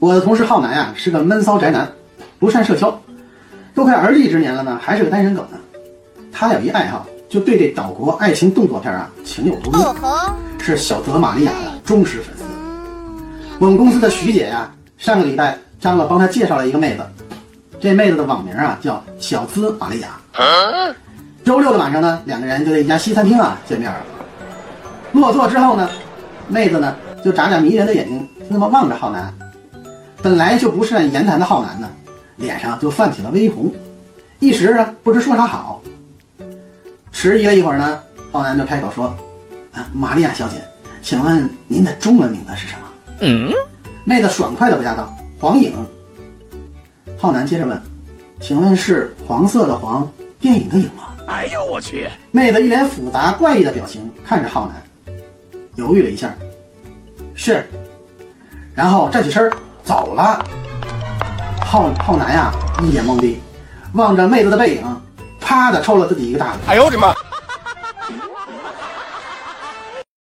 我的同事浩南呀，是个闷骚宅男，不善社交，都快而立之年了呢，还是个单身狗呢。他有一爱好，就对这岛国爱情动作片啊情有独钟，是小泽玛利亚的忠实粉丝。我们公司的徐姐呀，上个礼拜张罗帮他介绍了一个妹子，这妹子的网名啊叫小资玛利亚。周六的晚上呢，两个人就在一家西餐厅啊见面了。落座之后呢，妹子呢就眨眨迷人的眼睛，就那么望着浩南。本来就不善言谈的浩南呢，脸上就泛起了微红，一时啊不知说啥好。迟疑了一会儿呢，浩南就开口说：“啊，玛利亚小姐，请问您的中文名字是什么？”嗯，妹子爽快的回答道：“黄影。”浩南接着问：“请问是黄色的黄，电影的影吗？”哎呦我去！妹子一脸复杂怪异的表情看着浩南，犹豫了一下，是，然后站起身走了。浩浩南呀，一脸懵逼，望着妹子的背影，啪的抽了自己一个大嘴。哎呦我的妈！